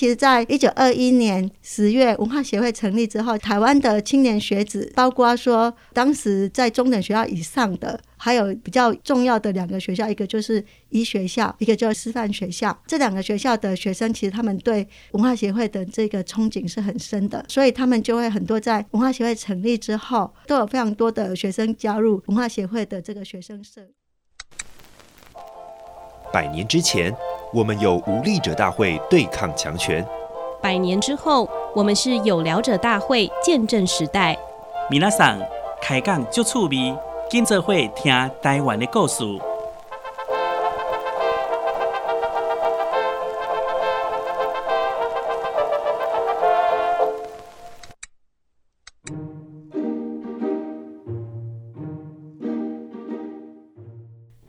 其实在一九二一年十月文化协会成立之后，台湾的青年学子，包括说当时在中等学校以上的，还有比较重要的两个学校，一个就是医学校，一个就是师范学校。这两个学校的学生，其实他们对文化协会的这个憧憬是很深的，所以他们就会很多在文化协会成立之后，都有非常多的学生加入文化协会的这个学生社。百年之前，我们有无力者大会对抗强权；百年之后，我们是有聊者大会见证时代。米娜桑开讲就趣味，今则会听台湾的故事。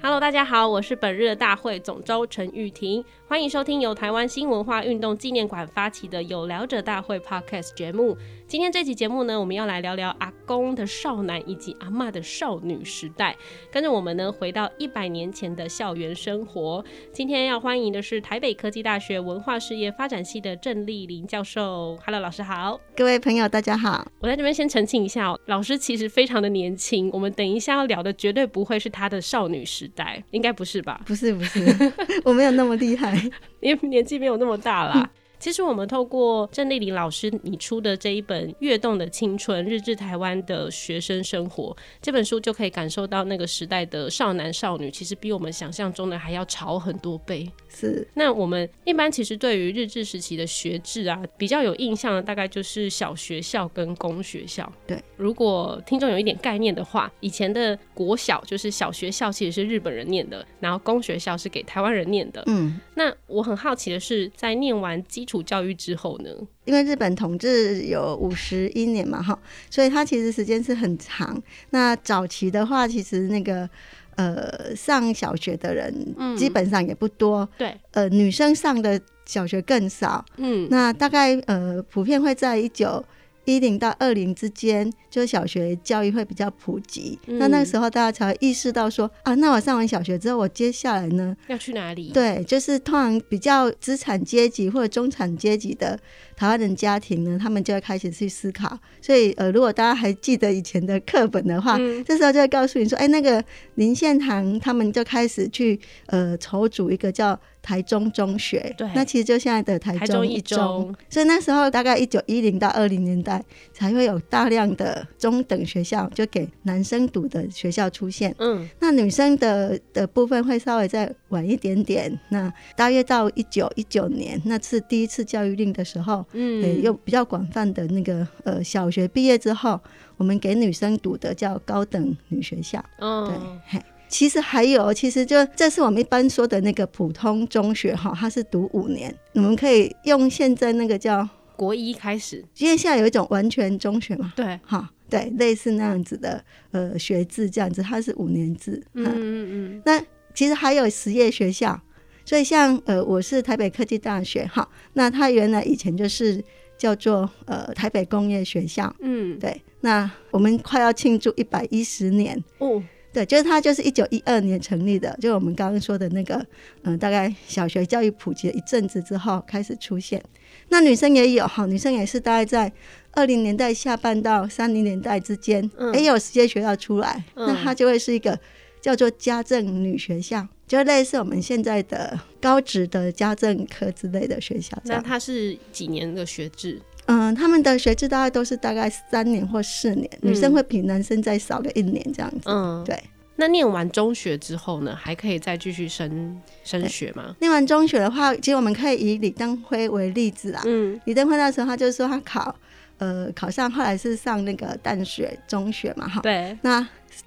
大家好，我是本日的大会总召陈玉婷，欢迎收听由台湾新文化运动纪念馆发起的有聊者大会 Podcast 节目。今天这期节目呢，我们要来聊聊阿公的少男以及阿嬷的少女时代。跟着我们呢，回到一百年前的校园生活。今天要欢迎的是台北科技大学文化事业发展系的郑丽玲教授。Hello，老师好。各位朋友，大家好。我在这边先澄清一下哦，老师其实非常的年轻。我们等一下要聊的绝对不会是他的少女时代，应该不是吧？不是，不是，我没有那么厉害，因为年纪没有那么大啦。其实我们透过郑丽玲老师你出的这一本《跃动的青春：日治台湾的学生生活》这本书，就可以感受到那个时代的少男少女，其实比我们想象中的还要潮很多倍。是。那我们一般其实对于日治时期的学制啊，比较有印象的大概就是小学校跟公学校。对。如果听众有一点概念的话，以前的国小就是小学校其实是日本人念的，然后公学校是给台湾人念的。嗯。那我很好奇的是，在念完基础教育之后呢？因为日本统治有五十一年嘛，哈，所以它其实时间是很长。那早期的话，其实那个呃上小学的人基本上也不多，嗯、对，呃女生上的小学更少，嗯，那大概呃普遍会在一九一零到二零之间，就是小学教育会比较普及，嗯、那那个时候大家才会意识到说啊，那我上完小学之后，我接下来呢要去哪里？对，就是通常比较资产阶级或者中产阶级的台湾人家庭呢，他们就会开始去思考。所以呃，如果大家还记得以前的课本的话，嗯、这时候就会告诉你说，哎、欸，那个林献堂他们就开始去呃筹组一个叫。台中中学，对，那其实就现在的台中一中，中所以那时候大概一九一零到二零年代才会有大量的中等学校，就给男生读的学校出现。嗯，那女生的的部分会稍微再晚一点点。那大约到一九一九年那次第一次教育令的时候，嗯，又比较广泛的那个呃小学毕业之后，我们给女生读的叫高等女学校。嗯，对，嘿。其实还有，其实就这是我们一般说的那个普通中学哈，它是读五年。你们可以用现在那个叫国一开始，因为现在有一种完全中学嘛，对，哈，对，类似那样子的呃学制这样子，它是五年制。嗯嗯嗯。那其实还有实业学校，所以像呃我是台北科技大学哈，那它原来以前就是叫做呃台北工业学校。嗯，对。那我们快要庆祝一百一十年哦。对，就是它，就是一九一二年成立的，就我们刚刚说的那个，嗯，大概小学教育普及了一阵子之后开始出现。那女生也有哈，女生也是大概在二零年代下半到三零年代之间，嗯，也有实验学校出来，嗯，那它就会是一个叫做家政女学校，就类似我们现在的高职的家政科之类的学校。那它是几年的学制？嗯，他们的学制大概都是大概三年或四年，嗯、女生会比男生再少个一年这样子。嗯，对。那念完中学之后呢，还可以再继续升升学吗？念完中学的话，其实我们可以以李登辉为例子啊。嗯，李登辉那时候他就是说他考，呃，考上后来是上那个淡水中学嘛，哈。对。那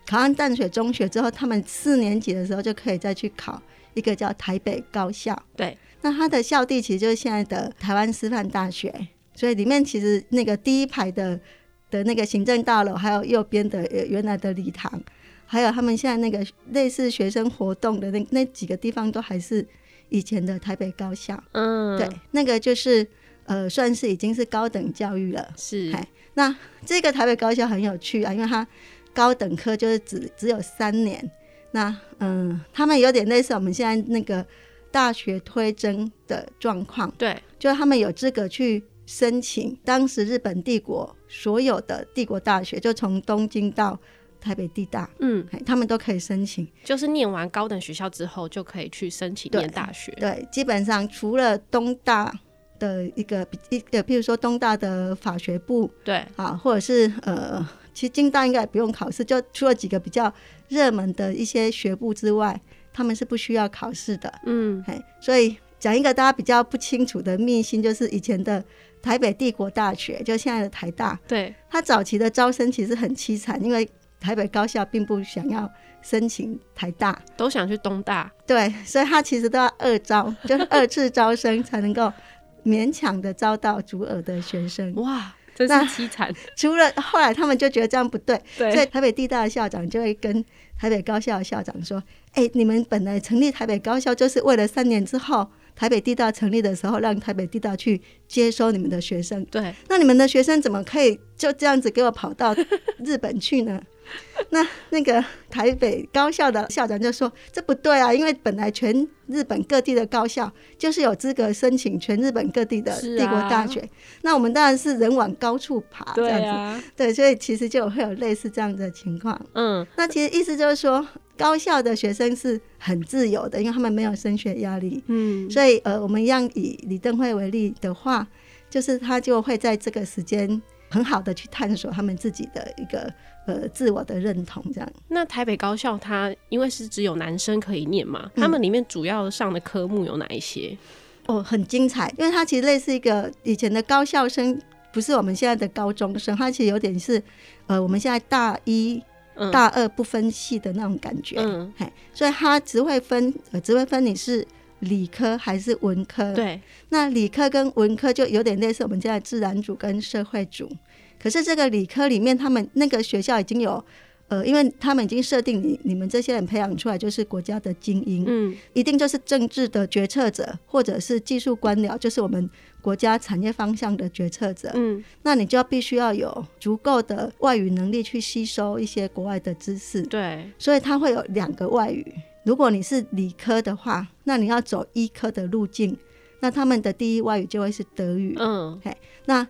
考上淡水中学之后，他们四年级的时候就可以再去考一个叫台北高校。对。那他的校地其实就是现在的台湾师范大学。所以里面其实那个第一排的的那个行政大楼，还有右边的原来的礼堂，还有他们现在那个类似学生活动的那那几个地方，都还是以前的台北高校。嗯，对，那个就是呃，算是已经是高等教育了。是，那这个台北高校很有趣啊，因为它高等科就是只只有三年。那嗯，他们有点类似我们现在那个。大学推甄的状况，对，就是他们有资格去申请当时日本帝国所有的帝国大学，就从东京到台北地大，嗯，他们都可以申请，就是念完高等学校之后就可以去申请念大学。对，对，基本上除了东大的一个一个，譬如说东大的法学部，对。啊，或者是呃，其实京大应该也不用考试，就除了几个比较热门的一些学部之外。他们是不需要考试的，嗯，嘿，所以讲一个大家比较不清楚的秘辛，就是以前的台北帝国大学，就现在的台大，对，他早期的招生其实很凄惨，因为台北高校并不想要申请台大，都想去东大，对，所以他其实都要二招，就是二次招生才能够勉强的招到足额的学生，哇，真是凄惨。除了后来他们就觉得这样不对，对，所以台北地大的校长就会跟台北高校的校长说：“哎、欸，你们本来成立台北高校，就是为了三年之后台北地大成立的时候，让台北地大去接收你们的学生。对，那你们的学生怎么可以就这样子给我跑到日本去呢？” 那那个台北高校的校长就说：“这不对啊，因为本来全日本各地的高校就是有资格申请全日本各地的帝国大学。啊、那我们当然是人往高处爬，这样子。对，所以其实就会有类似这样的情况。嗯，那其实意思就是说，高校的学生是很自由的，因为他们没有升学压力。嗯，所以呃，我们一样以李登辉为例的话，就是他就会在这个时间很好的去探索他们自己的一个。”呃，自我的认同这样。那台北高校它因为是只有男生可以念嘛，他们里面主要上的科目有哪一些？嗯、哦，很精彩，因为它其实类似一个以前的高校生，不是我们现在的高中生，它其实有点是呃我们现在大一、嗯、大二不分系的那种感觉。嗯，嘿，所以它只会分呃只会分你是理科还是文科。对，那理科跟文科就有点类似我们现在自然组跟社会组。可是这个理科里面，他们那个学校已经有，呃，因为他们已经设定你你们这些人培养出来就是国家的精英，嗯，一定就是政治的决策者，或者是技术官僚，就是我们国家产业方向的决策者，嗯，那你就要必须要有足够的外语能力去吸收一些国外的知识，对，所以他会有两个外语。如果你是理科的话，那你要走医科的路径，那他们的第一外语就会是德语，嗯，嘿，那。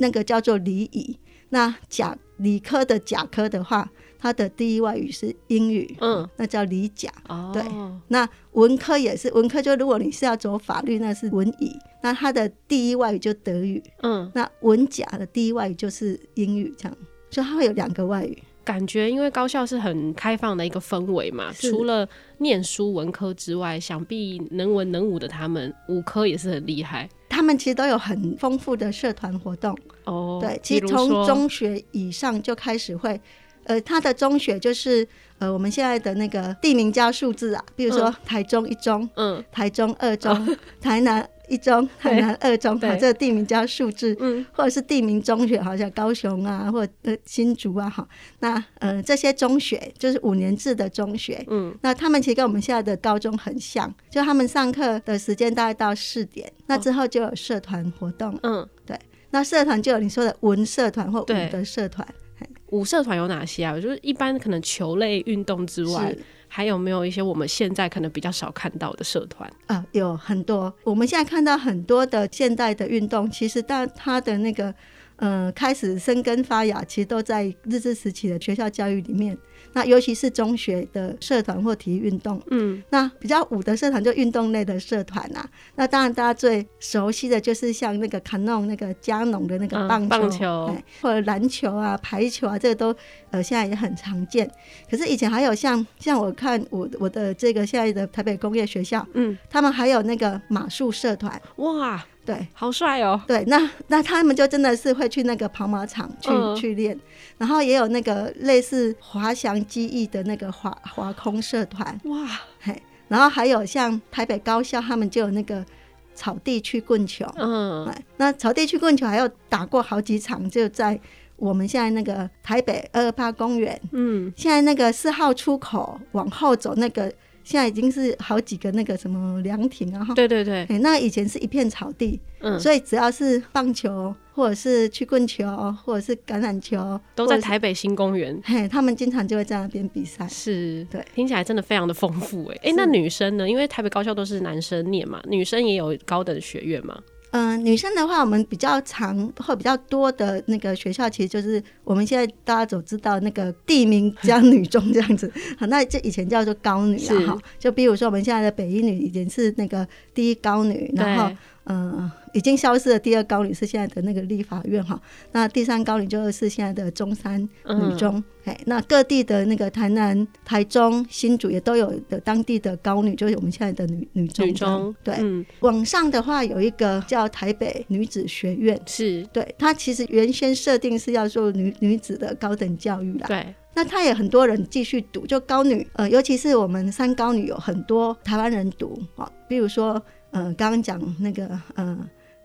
那个叫做理乙，那甲理科的甲科的话，它的第一外语是英语，嗯，那叫理甲。哦，对，那文科也是，文科就如果你是要走法律，那是文乙，那它的第一外语就德语，嗯，那文甲的第一外语就是英语，这样，所以它会有两个外语。感觉因为高校是很开放的一个氛围嘛，除了念书文科之外，想必能文能武的他们，武科也是很厉害。他们其实都有很丰富的社团活动哦。对，其实从中学以上就开始会，呃，他的中学就是呃，我们现在的那个地名加数字啊，比如说台中一中，嗯，台中二中，嗯、台南。一中、台南二中，好，这个地名叫数字，嗯，或者是地名中学，好像高雄啊，或者呃新竹啊，哈，那呃这些中学就是五年制的中学，嗯，那他们其实跟我们现在的高中很像，就他们上课的时间大概到四点，那之后就有社团活动，嗯，对，那社团就有你说的文社团或武的社团，武社团有哪些啊？就是一般可能球类运动之外。还有没有一些我们现在可能比较少看到的社团啊、有很多，我们现在看到很多的现代的运动，其实到它的那个呃开始生根发芽，其实都在日治时期的学校教育里面。那尤其是中学的社团或体育运动，嗯，那比较武的社团就运动类的社团啊。那当然大家最熟悉的就是像那个卡农那个加农的那个棒球，嗯、棒球或者篮球啊、排球啊，这个都呃现在也很常见。可是以前还有像像我看我我的这个现在的台北工业学校，嗯，他们还有那个马术社团，哇。对，好帅哦！对，那那他们就真的是会去那个跑马场去、嗯、去练，然后也有那个类似滑翔机翼的那个滑滑空社团，哇，嘿，然后还有像台北高校，他们就有那个草地去棍球，嗯，那草地去棍球还有打过好几场，就在我们现在那个台北二二八公园，嗯，现在那个四号出口往后走那个。现在已经是好几个那个什么凉亭啊，哈，对对对，那以前是一片草地，嗯，所以只要是棒球或者是曲棍球或者是橄榄球，都在台北新公园，嘿，他们经常就会在那边比赛，是。对，听起来真的非常的丰富哎，哎，那女生呢？因为台北高校都是男生念嘛，女生也有高等学院嘛。嗯、呃，女生的话，我们比较常或比较多的那个学校，其实就是我们现在大家都知道那个地名加女中这样子。好，那这以前叫做高女啊，哈，就比如说我们现在的北一女已经是那个第一高女，然后嗯。呃已经消失的第二高女是现在的那个立法院哈，那第三高女就是现在的中山女中，哎、嗯，那各地的那个台南、台中、新竹也都有的当地的高女，就是我们现在的女女中。女中对，嗯，往上的话有一个叫台北女子学院，是。对，它其实原先设定是要做女女子的高等教育啦，对，那它也很多人继续读，就高女，呃，尤其是我们三高女有很多台湾人读啊，比如说，呃，刚刚讲那个，呃。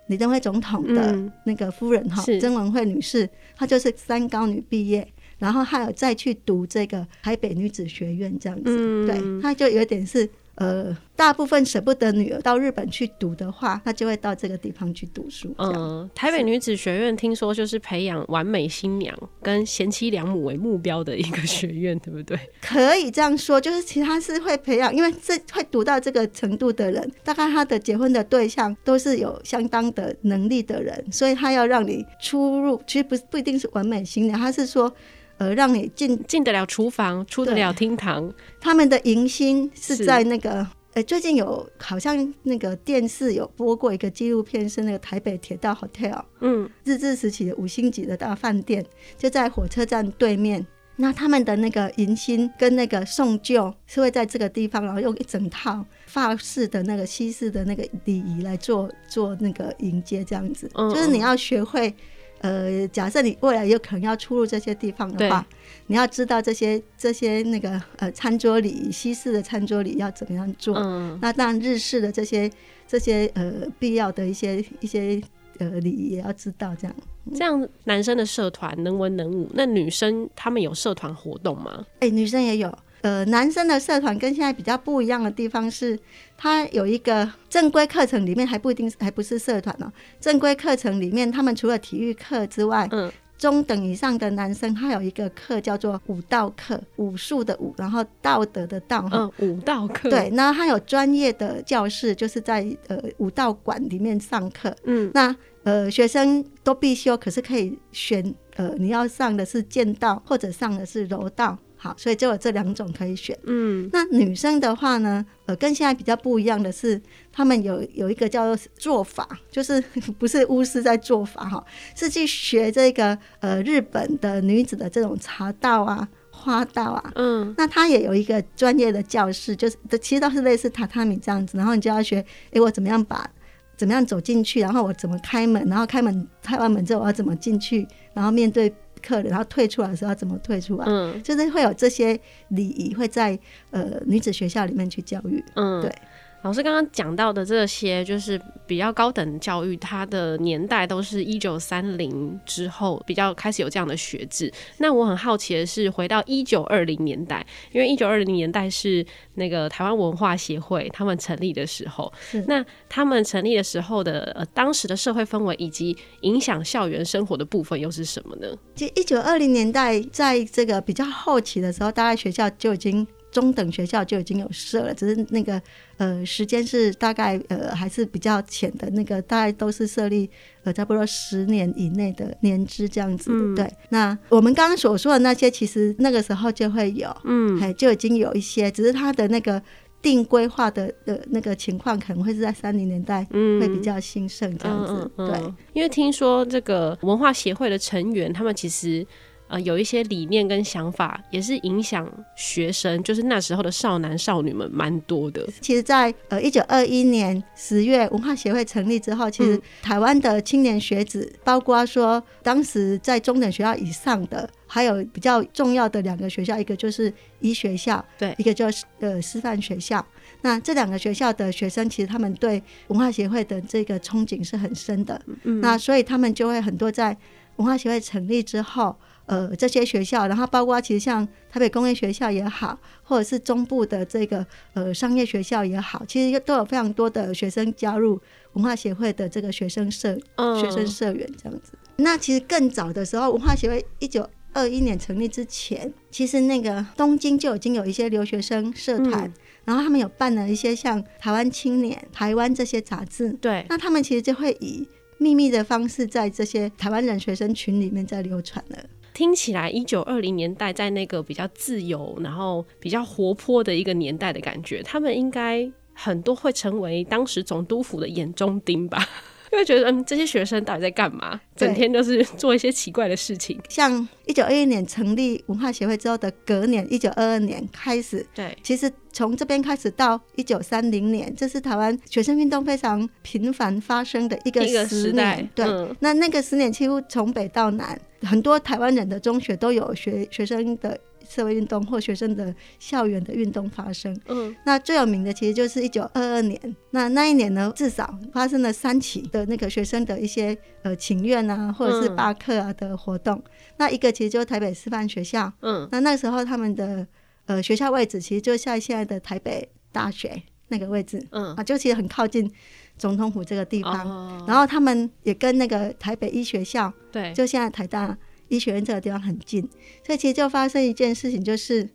李登辉总统的那个夫人哈，曾、嗯、文惠女士，她就是三高女毕业，然后还有再去读这个台北女子学院这样子，嗯、对，她就有点是。呃，大部分舍不得女儿到日本去读的话，她就会到这个地方去读书。嗯、呃，台北女子学院听说就是培养完美新娘跟贤妻良母为目标的一个学院，对不对？可以这样说，就是其他是会培养，因为这会读到这个程度的人，大概他的结婚的对象都是有相当的能力的人，所以他要让你出入，其实不不一定是完美新娘，他是说。呃，让你进进得了厨房，出得了厅堂。他们的迎新是在那个，呃，最近有好像那个电视有播过一个纪录片，是那个台北铁道 Hotel，嗯，日治时期的五星级的大饭店，就在火车站对面。那他们的那个迎新跟那个送旧是会在这个地方，然后用一整套法式的那个西式的那个礼仪来做做那个迎接，这样子，就是你要学会。呃，假设你未来有可能要出入这些地方的话，你要知道这些这些那个呃餐桌礼仪，西式的餐桌礼仪要怎么样做。嗯，那当然日式的这些这些呃必要的一些一些呃礼仪也要知道。这样，这样男生的社团能文能武，那女生他们有社团活动吗？哎、欸，女生也有。呃，男生的社团跟现在比较不一样的地方是，他有一个正规课程里面还不一定还不是社团哦。正规课程里面，他们除了体育课之外，嗯，中等以上的男生他有一个课叫做武道课，武术的武，然后道德的道，嗯，武道课。对，那他有专业的教室，就是在呃武道馆里面上课。嗯，那呃学生都必修，可是可以选呃你要上的是剑道，或者上的是柔道。好，所以就有这两种可以选。嗯，那女生的话呢，呃，跟现在比较不一样的是，他们有有一个叫做做法，就是 不是巫师在做法哈，是去学这个呃日本的女子的这种茶道啊、花道啊。嗯，那他也有一个专业的教室，就是其实都是类似榻榻米这样子，然后你就要学，哎、欸，我怎么样把怎么样走进去，然后我怎么开门，然后开门开完门之后我要怎么进去，然后面对。客人，然后退出来的时候要怎么退出来？嗯，就是会有这些礼仪会在呃女子学校里面去教育。嗯，对。老师刚刚讲到的这些，就是比较高等教育，它的年代都是一九三零之后比较开始有这样的学制。那我很好奇的是，回到一九二零年代，因为一九二零年代是那个台湾文化协会他们成立的时候，那他们成立的时候的呃当时的社会氛围以及影响校园生活的部分又是什么呢？其实一九二零年代在这个比较后期的时候，大概学校就已经。中等学校就已经有设了，只是那个呃时间是大概呃还是比较浅的，那个大概都是设立呃差不多十年以内的年资这样子对，那我们刚刚所说的那些，其实那个时候就会有，嗯，哎，就已经有一些，只是它的那个定规划的的那个情况，可能会是在三零年代会比较兴盛这样子。嗯嗯嗯、对，因为听说这个文化协会的成员，他们其实。呃，有一些理念跟想法，也是影响学生，就是那时候的少男少女们蛮多的。其实在，在呃一九二一年十月文化协会成立之后，其实台湾的青年学子，嗯、包括说当时在中等学校以上的，还有比较重要的两个学校，一个就是医学校，对，一个就是呃师范学校。那这两个学校的学生，其实他们对文化协会的这个憧憬是很深的。嗯，那所以他们就会很多在文化协会成立之后。呃这些学校，然后包括其实像台北工业学校也好，或者是中部的这个呃商业学校也好，其实都有非常多的学生加入文化协会的这个学生社、嗯、学生社员这样子。那其实更早的时候，文化协会一九二一年成立之前，其实那个东京就已经有一些留学生社团。嗯然后他们有办了一些像《台湾青年》《台湾》这些杂志，对。那他们其实就会以秘密的方式在这些台湾人学生群里面在流传了。听起来，一九二零年代在那个比较自由，然后比较活泼的一个年代的感觉，他们应该很多会成为当时总督府的眼中钉吧。就会觉得，嗯，这些学生到底在干嘛？整天都是做一些奇怪的事情。像一九二一年成立文化协会之后的隔年，一九二二年开始，对，其实从这边开始到一九三零年，这是台湾学生运动非常频繁发生的一个十年。一个时代，对，嗯、那那个十年几乎从北到南，很多台湾人的中学都有学学生的。社会运动或学生的校园的运动发生，嗯，那最有名的其实就是一九二二年，那那一年呢，至少发生了三起的那个学生的一些呃请愿啊，或者是罢课啊的活动。嗯、那一个其实就是台北师范学校，嗯，那那时候他们的呃学校位置其实就像现在的台北大学那个位置，嗯。啊，就其实很靠近总统府这个地方。哦、然后他们也跟那个台北医学校，对，就现在台大。医学院这个地方很近，所以其实就发生一件事情，就是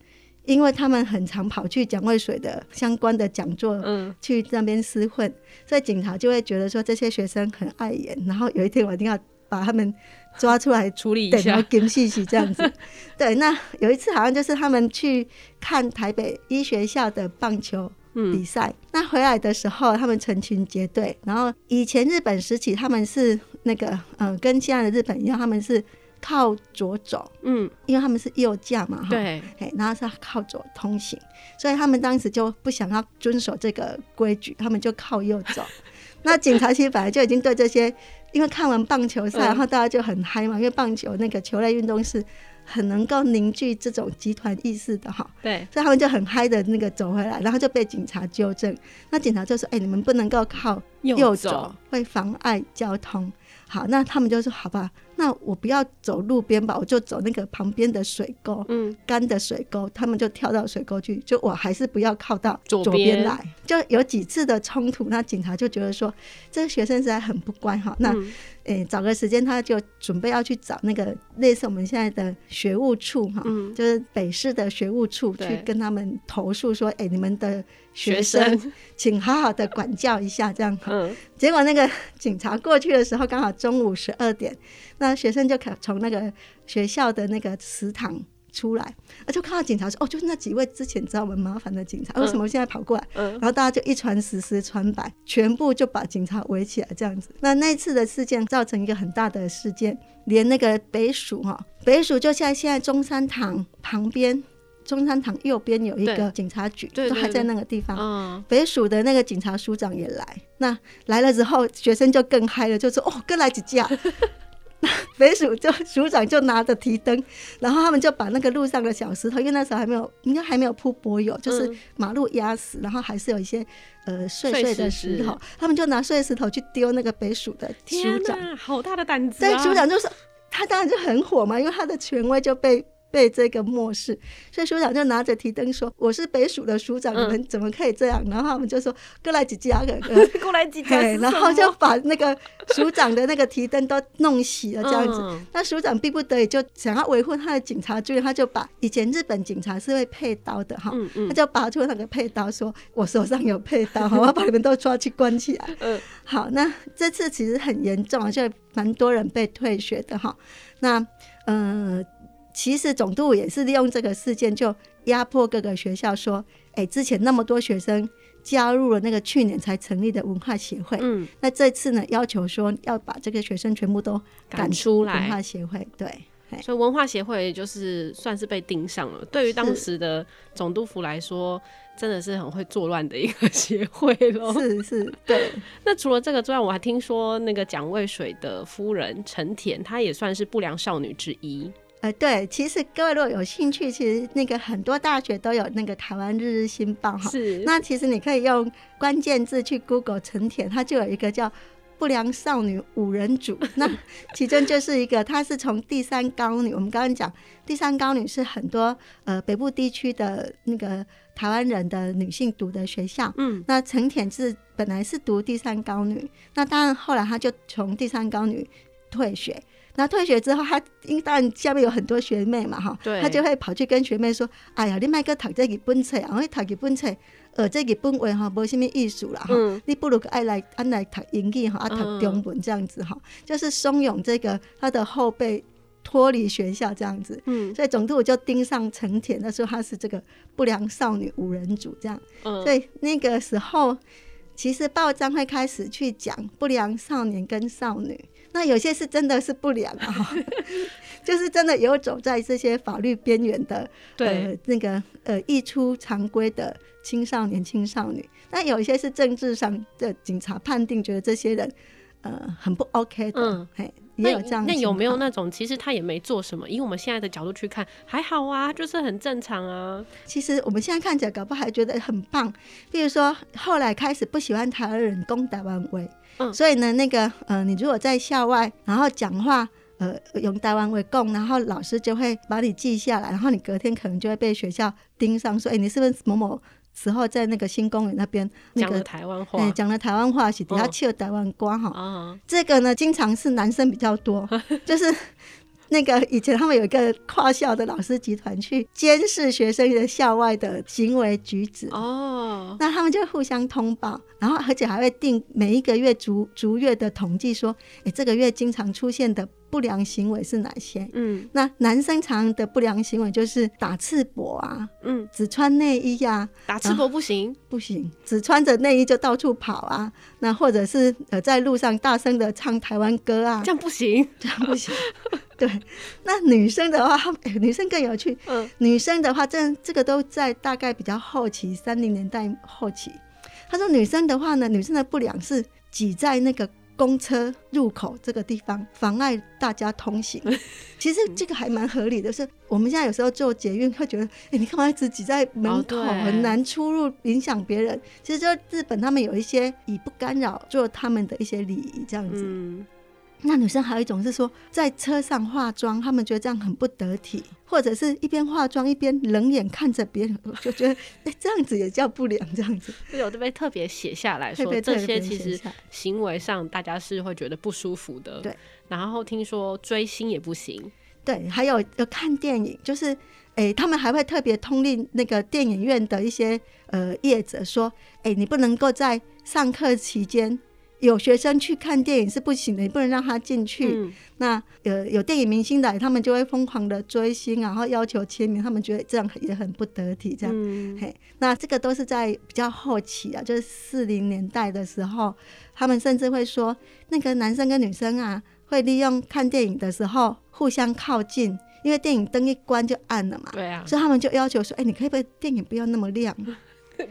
因为他们很常跑去蒋渭水的相关的讲座，嗯，去那边厮混，所以警察就会觉得说这些学生很碍眼，然后有一天我一定要把他们抓出来处理一下，然后给细细这样子。对，那有一次好像就是他们去看台北医学校的棒球比赛，嗯、那回来的时候他们成群结队，然后以前日本时期他们是那个嗯，跟现在的日本一样，他们是。靠左走，嗯，因为他们是右驾嘛，对，然后是靠左通行，所以他们当时就不想要遵守这个规矩，他们就靠右走。那警察其实本来就已经对这些，因为看完棒球赛，然后大家就很嗨嘛，因为棒球那个球类运动是很能够凝聚这种集团意识的哈，对，所以他们就很嗨的那个走回来，然后就被警察纠正。那警察就说：“哎，你们不能够靠右走，会妨碍交通。”好，那他们就说：“好吧。”那我不要走路边吧，我就走那个旁边的水沟，嗯，干的水沟，他们就跳到水沟去，就我还是不要靠到左边来，就有几次的冲突，那警察就觉得说这个学生实在很不乖哈，那、嗯欸、找个时间他就准备要去找那个类似我们现在的学务处哈，嗯，就是北市的学务处去跟他们投诉说，哎、欸，你们的学生请好好的管教一下这样，嗯，结果那个警察过去的时候刚好中午十二点。那学生就可从那个学校的那个食堂出来，啊，就看到警察说：“哦，就是那几位之前找我们麻烦的警察，为什么现在跑过来？”嗯，然后大家就一传十，十传百，全部就把警察围起来这样子。那那次的事件造成一个很大的事件，连那个北署哈，北署就在现在中山堂旁边，中山堂右边有一个警察局，都还在那个地方。嗯，北署的那个警察署长也来，那来了之后，学生就更嗨了，就说：“哦，跟来几架。”北署就署长就拿着提灯，然后他们就把那个路上的小石头，因为那时候还没有，应该还没有铺柏油，就是马路压死，然后还是有一些呃碎碎的石头，他们就拿碎石头去丢那个北署的署长，好大的胆子！对，署长就是他，当然就很火嘛，因为他的权威就被。被这个漠视，所以署长就拿着提灯说：“我是北署的署长，嗯、你们怎么可以这样？”然后他们就说：“过来几家，过来几家。”然后就把那个署长的那个提灯都弄熄了，这样子。嗯、那署长逼不得已就想要维护他的警察尊严，他就把以前日本警察是会配刀的哈，他就拔出那个配刀，说：“我手上有配刀，我要把你们都抓去关起来。嗯” 好，那这次其实很严重，就蛮多人被退学的哈。那嗯。呃其实总督也是利用这个事件，就压迫各个学校，说：“哎，之前那么多学生加入了那个去年才成立的文化协会，嗯，那这次呢，要求说要把这个学生全部都赶出来文化协会。”对，所以文化协会就是算是被盯上了。对于当时的总督府来说，真的是很会作乱的一个 协会喽。是是，对。那除了这个之外，我还听说那个蒋渭水的夫人陈田，她也算是不良少女之一。呃，对，其实各位如果有兴趣，其实那个很多大学都有那个台湾日日新报哈。是。那其实你可以用关键字去 Google 陈田，它就有一个叫不良少女五人组，那 其中就是一个，她是从第三高女，我们刚刚讲第三高女是很多呃北部地区的那个台湾人的女性读的学校，嗯，那陈田是本来是读第三高女，那当然后来她就从第三高女退学。那退学之后，他因为当然下面有很多学妹嘛，哈，他就会跑去跟学妹说：“哎呀，你卖个读这个本册，然后读这本册，呃，这个本位哈，无什么艺术啦，哈、嗯，你不如爱来安来读英语哈，啊，读中文这样子哈，就是怂恿这个他的后辈脱离学校这样子。嗯，所以总督就盯上陈恬，他说他是这个不良少女五人组这样。嗯，所以那个时候，其实报章会开始去讲不良少年跟少女。那有些是真的是不良啊，就是真的游走在这些法律边缘的，对呃，那个呃，溢出常规的青少年、青少女。那有一些是政治上的警察判定，觉得这些人呃很不 OK 的，嗯，嘿，也有这样。那有没有那种其实他也没做什么，以我们现在的角度去看，还好啊，就是很正常啊。其实我们现在看起来，搞不好还觉得很棒。比如说后来开始不喜欢台湾人攻台湾话。嗯、所以呢，那个呃，你如果在校外，然后讲话，呃，用台湾为供，然后老师就会把你记下来，然后你隔天可能就会被学校盯上，说，哎，你是不是某某时候在那个新公园那边那个讲了台湾话？讲了台湾话是底下唱台湾瓜哈。哦、这个呢，经常是男生比较多，就是。那个以前他们有一个跨校的老师集团去监视学生的校外的行为举止哦，那他们就互相通报，然后而且还会定每一个月逐逐月的统计，说，哎，这个月经常出现的不良行为是哪些？嗯，那男生常的不良行为就是打赤膊啊，嗯，只穿内衣呀、啊，打赤膊不行，不行，只穿着内衣就到处跑啊，那或者是呃在路上大声的唱台湾歌啊，这样不行，这样不行。对，那女生的话，女生更有趣。嗯，女生的话，这这个都在大概比较后期，三零年代后期。他说，女生的话呢，女生的不良是挤在那个公车入口这个地方，妨碍大家通行。其实这个还蛮合理的，是我们现在有时候做捷运会觉得，哎，你干嘛一直挤在门口，很难出入，影响别人。其实就日本他们有一些以不干扰做他们的一些礼仪，这样子。嗯那女生还有一种是说，在车上化妆，他们觉得这样很不得体，或者是一边化妆一边冷眼看着别人，就觉得哎，这样子也叫不良，这样子。有这边特别写下来说，这些其实行为上大家是会觉得不舒服的。对。然后听说追星也不行。对，还有有看电影，就是哎，他们还会特别通令那个电影院的一些呃业者说，哎，你不能够在上课期间。有学生去看电影是不行的，你不能让他进去。嗯、那有有电影明星来，他们就会疯狂的追星，然后要求签名，他们觉得这样也很不得体。这样，嗯、嘿，那这个都是在比较后期啊，就是四零年代的时候，他们甚至会说，那个男生跟女生啊，会利用看电影的时候互相靠近，因为电影灯一关就暗了嘛。对啊，所以他们就要求说，哎、欸，你可以不可以电影不要那么亮，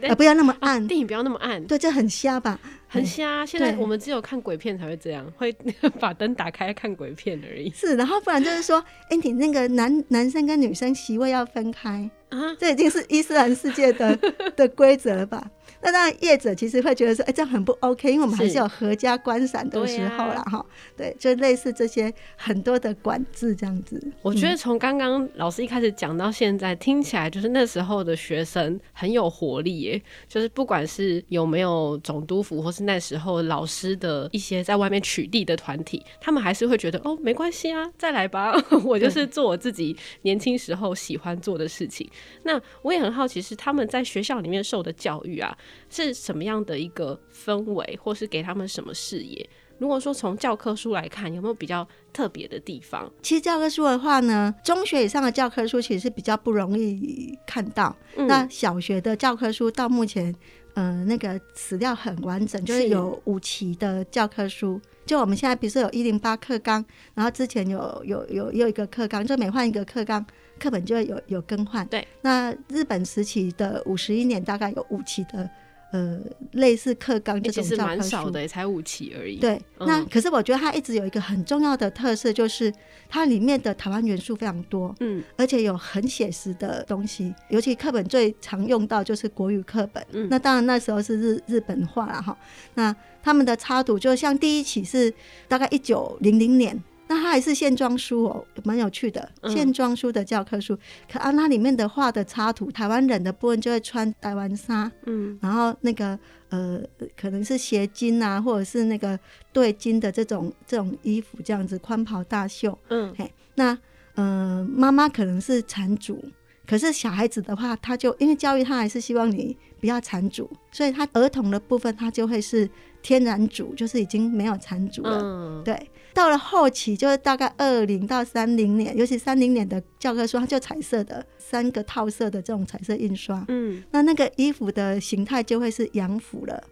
呃，不要那么暗，啊，电影不要那么暗。对，这很瞎吧。很瞎，现在我们只有看鬼片才会这样，会 把灯打开看鬼片而已。是，然后不然就是说，哎，你那个男男生跟女生席位要分开啊，这已经是伊斯兰世界的 的规则了吧？那当然，业者其实会觉得说，哎，这样很不 OK，因为我们还是有合家观赏的时候啦。哈。对，就类似这些很多的管制这样子。我觉得从刚刚老师一开始讲到现在，听起来就是那时候的学生很有活力耶，就是不管是有没有总督府或是。那时候老师的一些在外面取缔的团体，他们还是会觉得哦，没关系啊，再来吧，我就是做我自己年轻时候喜欢做的事情。那我也很好奇，是他们在学校里面受的教育啊，是什么样的一个氛围，或是给他们什么视野？如果说从教科书来看，有没有比较特别的地方？其实教科书的话呢，中学以上的教科书其实是比较不容易看到。嗯、那小学的教科书到目前。嗯、呃，那个史料很完整，就是有五期的教科书。就我们现在，比如说有一零八课纲，然后之前有有有有一个课纲，就每换一个课纲，课本就会有有更换。对，那日本时期的五十一年大概有五期的呃，类似课纲这种教科书，其实蛮少的，才五期而已。对，嗯、那可是我觉得它一直有一个很重要的特色，就是它里面的台湾元素非常多，嗯，而且有很写实的东西。尤其课本最常用到就是国语课本，嗯，那当然那时候是日日本化了哈。那他们的插图就像第一期是大概一九零零年。那它还是线装书哦，蛮有趣的。线装书的教科书，嗯、可啊，那里面的画的插图，台湾人的部分就会穿台湾纱，嗯，然后那个呃，可能是斜襟啊，或者是那个对襟的这种这种衣服，这样子宽袍大袖，嗯，嘿，那呃，妈妈可能是缠足，可是小孩子的话，他就因为教育他还是希望你不要缠足，所以他儿童的部分他就会是天然足，就是已经没有缠足了，嗯，对。到了后期，就是大概二零到三零年，尤其三零年的教科书，它就彩色的三个套色的这种彩色印刷。嗯，那那个衣服的形态就会是洋服了。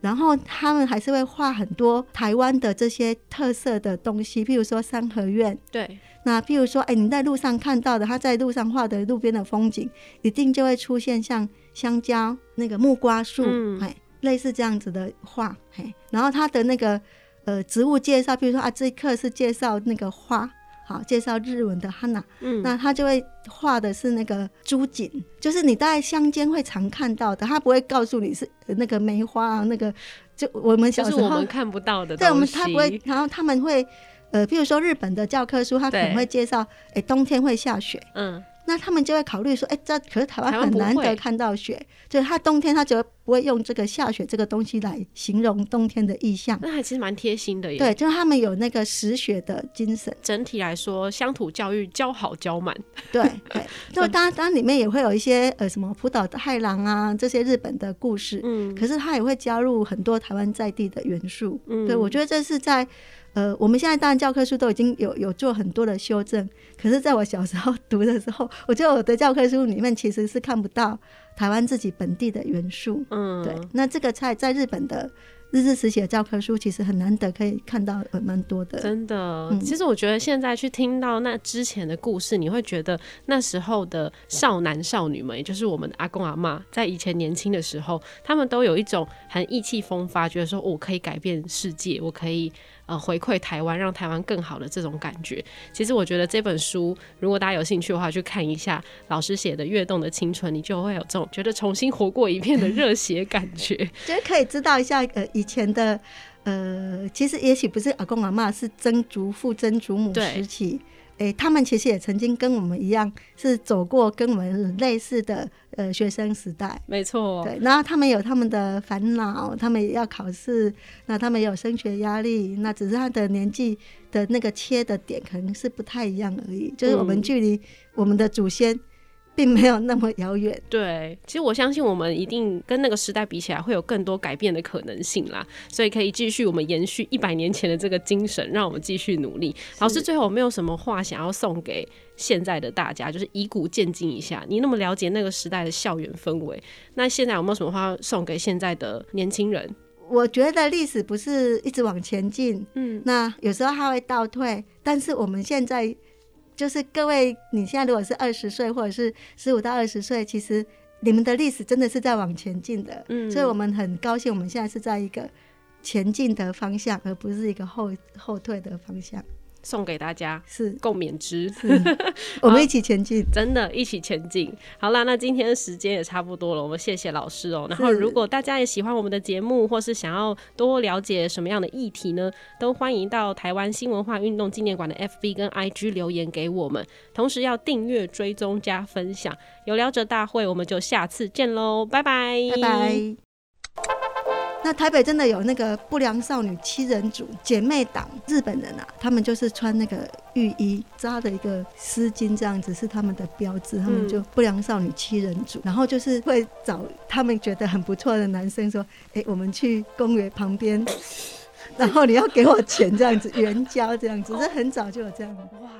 然后他们还是会画很多台湾的这些特色的东西，譬如说三合院。对。那譬如说，哎，你在路上看到的，他在路上画的路边的风景，一定就会出现像香蕉、那个木瓜树，嗯，哎，类似这样子的画。嘿，然后他的那个。呃，植物介绍，比如说啊，这一课是介绍那个花，好，介绍日文的 hana，嗯，那他就会画的是那个朱槿，就是你在乡间会常看到的，他不会告诉你是那个梅花啊，那个就我们小时候我们看不到的对，我们他不会，然后他们会，呃，譬如说日本的教科书，他可能会介绍，哎对，冬天会下雪，嗯。那他们就会考虑说，哎、欸，这可是台湾很难得看到雪，就是他冬天他就不会用这个下雪这个东西来形容冬天的意象。那还其实蛮贴心的耶。对，就是他们有那个识雪的精神。整体来说，乡土教育教好教满。对对，就当然当然里面也会有一些呃什么浦岛太郎啊这些日本的故事，嗯，可是他也会加入很多台湾在地的元素。嗯，对，我觉得这是在。呃，我们现在当然教科书都已经有有做很多的修正，可是在我小时候读的时候，我觉得我的教科书里面其实是看不到台湾自己本地的元素。嗯，对，那这个菜在日本的日治时写的教科书其实很难得可以看到蛮多的。真的，嗯、其实我觉得现在去听到那之前的故事，你会觉得那时候的少男少女们，也就是我们的阿公阿妈，在以前年轻的时候，他们都有一种很意气风发，觉得说我可以改变世界，我可以。呃，回馈台湾，让台湾更好的这种感觉，其实我觉得这本书，如果大家有兴趣的话，去看一下老师写的《跃动的青春》，你就会有这种觉得重新活过一遍的热血感觉，觉得可以知道一下呃以前的呃，其实也许不是阿公阿妈，是曾祖父、曾祖母时期。诶、欸，他们其实也曾经跟我们一样，是走过跟我们类似的呃学生时代。没错、哦，对。然后他们有他们的烦恼，他们也要考试，那他们也有升学压力，那只是他的年纪的那个切的点可能是不太一样而已。就是我们距离我们的祖先。并没有那么遥远。对，其实我相信我们一定跟那个时代比起来，会有更多改变的可能性啦。所以可以继续我们延续一百年前的这个精神，让我们继续努力。老师，最后有没有什么话想要送给现在的大家？就是以古鉴今一下，你那么了解那个时代的校园氛围，那现在有没有什么话送给现在的年轻人？我觉得历史不是一直往前进，嗯，那有时候它会倒退，但是我们现在。就是各位，你现在如果是二十岁，或者是十五到二十岁，其实你们的历史真的是在往前进的，嗯，所以我们很高兴，我们现在是在一个前进的方向，而不是一个后后退的方向。送给大家是共勉之，我们一起前进，真的，一起前进。好啦，那今天的时间也差不多了，我们谢谢老师哦、喔。然后，如果大家也喜欢我们的节目，或是想要多了解什么样的议题呢，都欢迎到台湾新文化运动纪念馆的 FB 跟 IG 留言给我们。同时要订阅、追踪、加分享。有聊者大会，我们就下次见喽，拜拜，拜拜。那台北真的有那个不良少女七人组姐妹党，日本人啊，他们就是穿那个浴衣扎的一个丝巾，这样子是他们的标志。他们就不良少女七人组，然后就是会找他们觉得很不错的男生说：“哎、欸，我们去公园旁边，然后你要给我钱，这样子 援交这样子。”是很早就有这样的哇。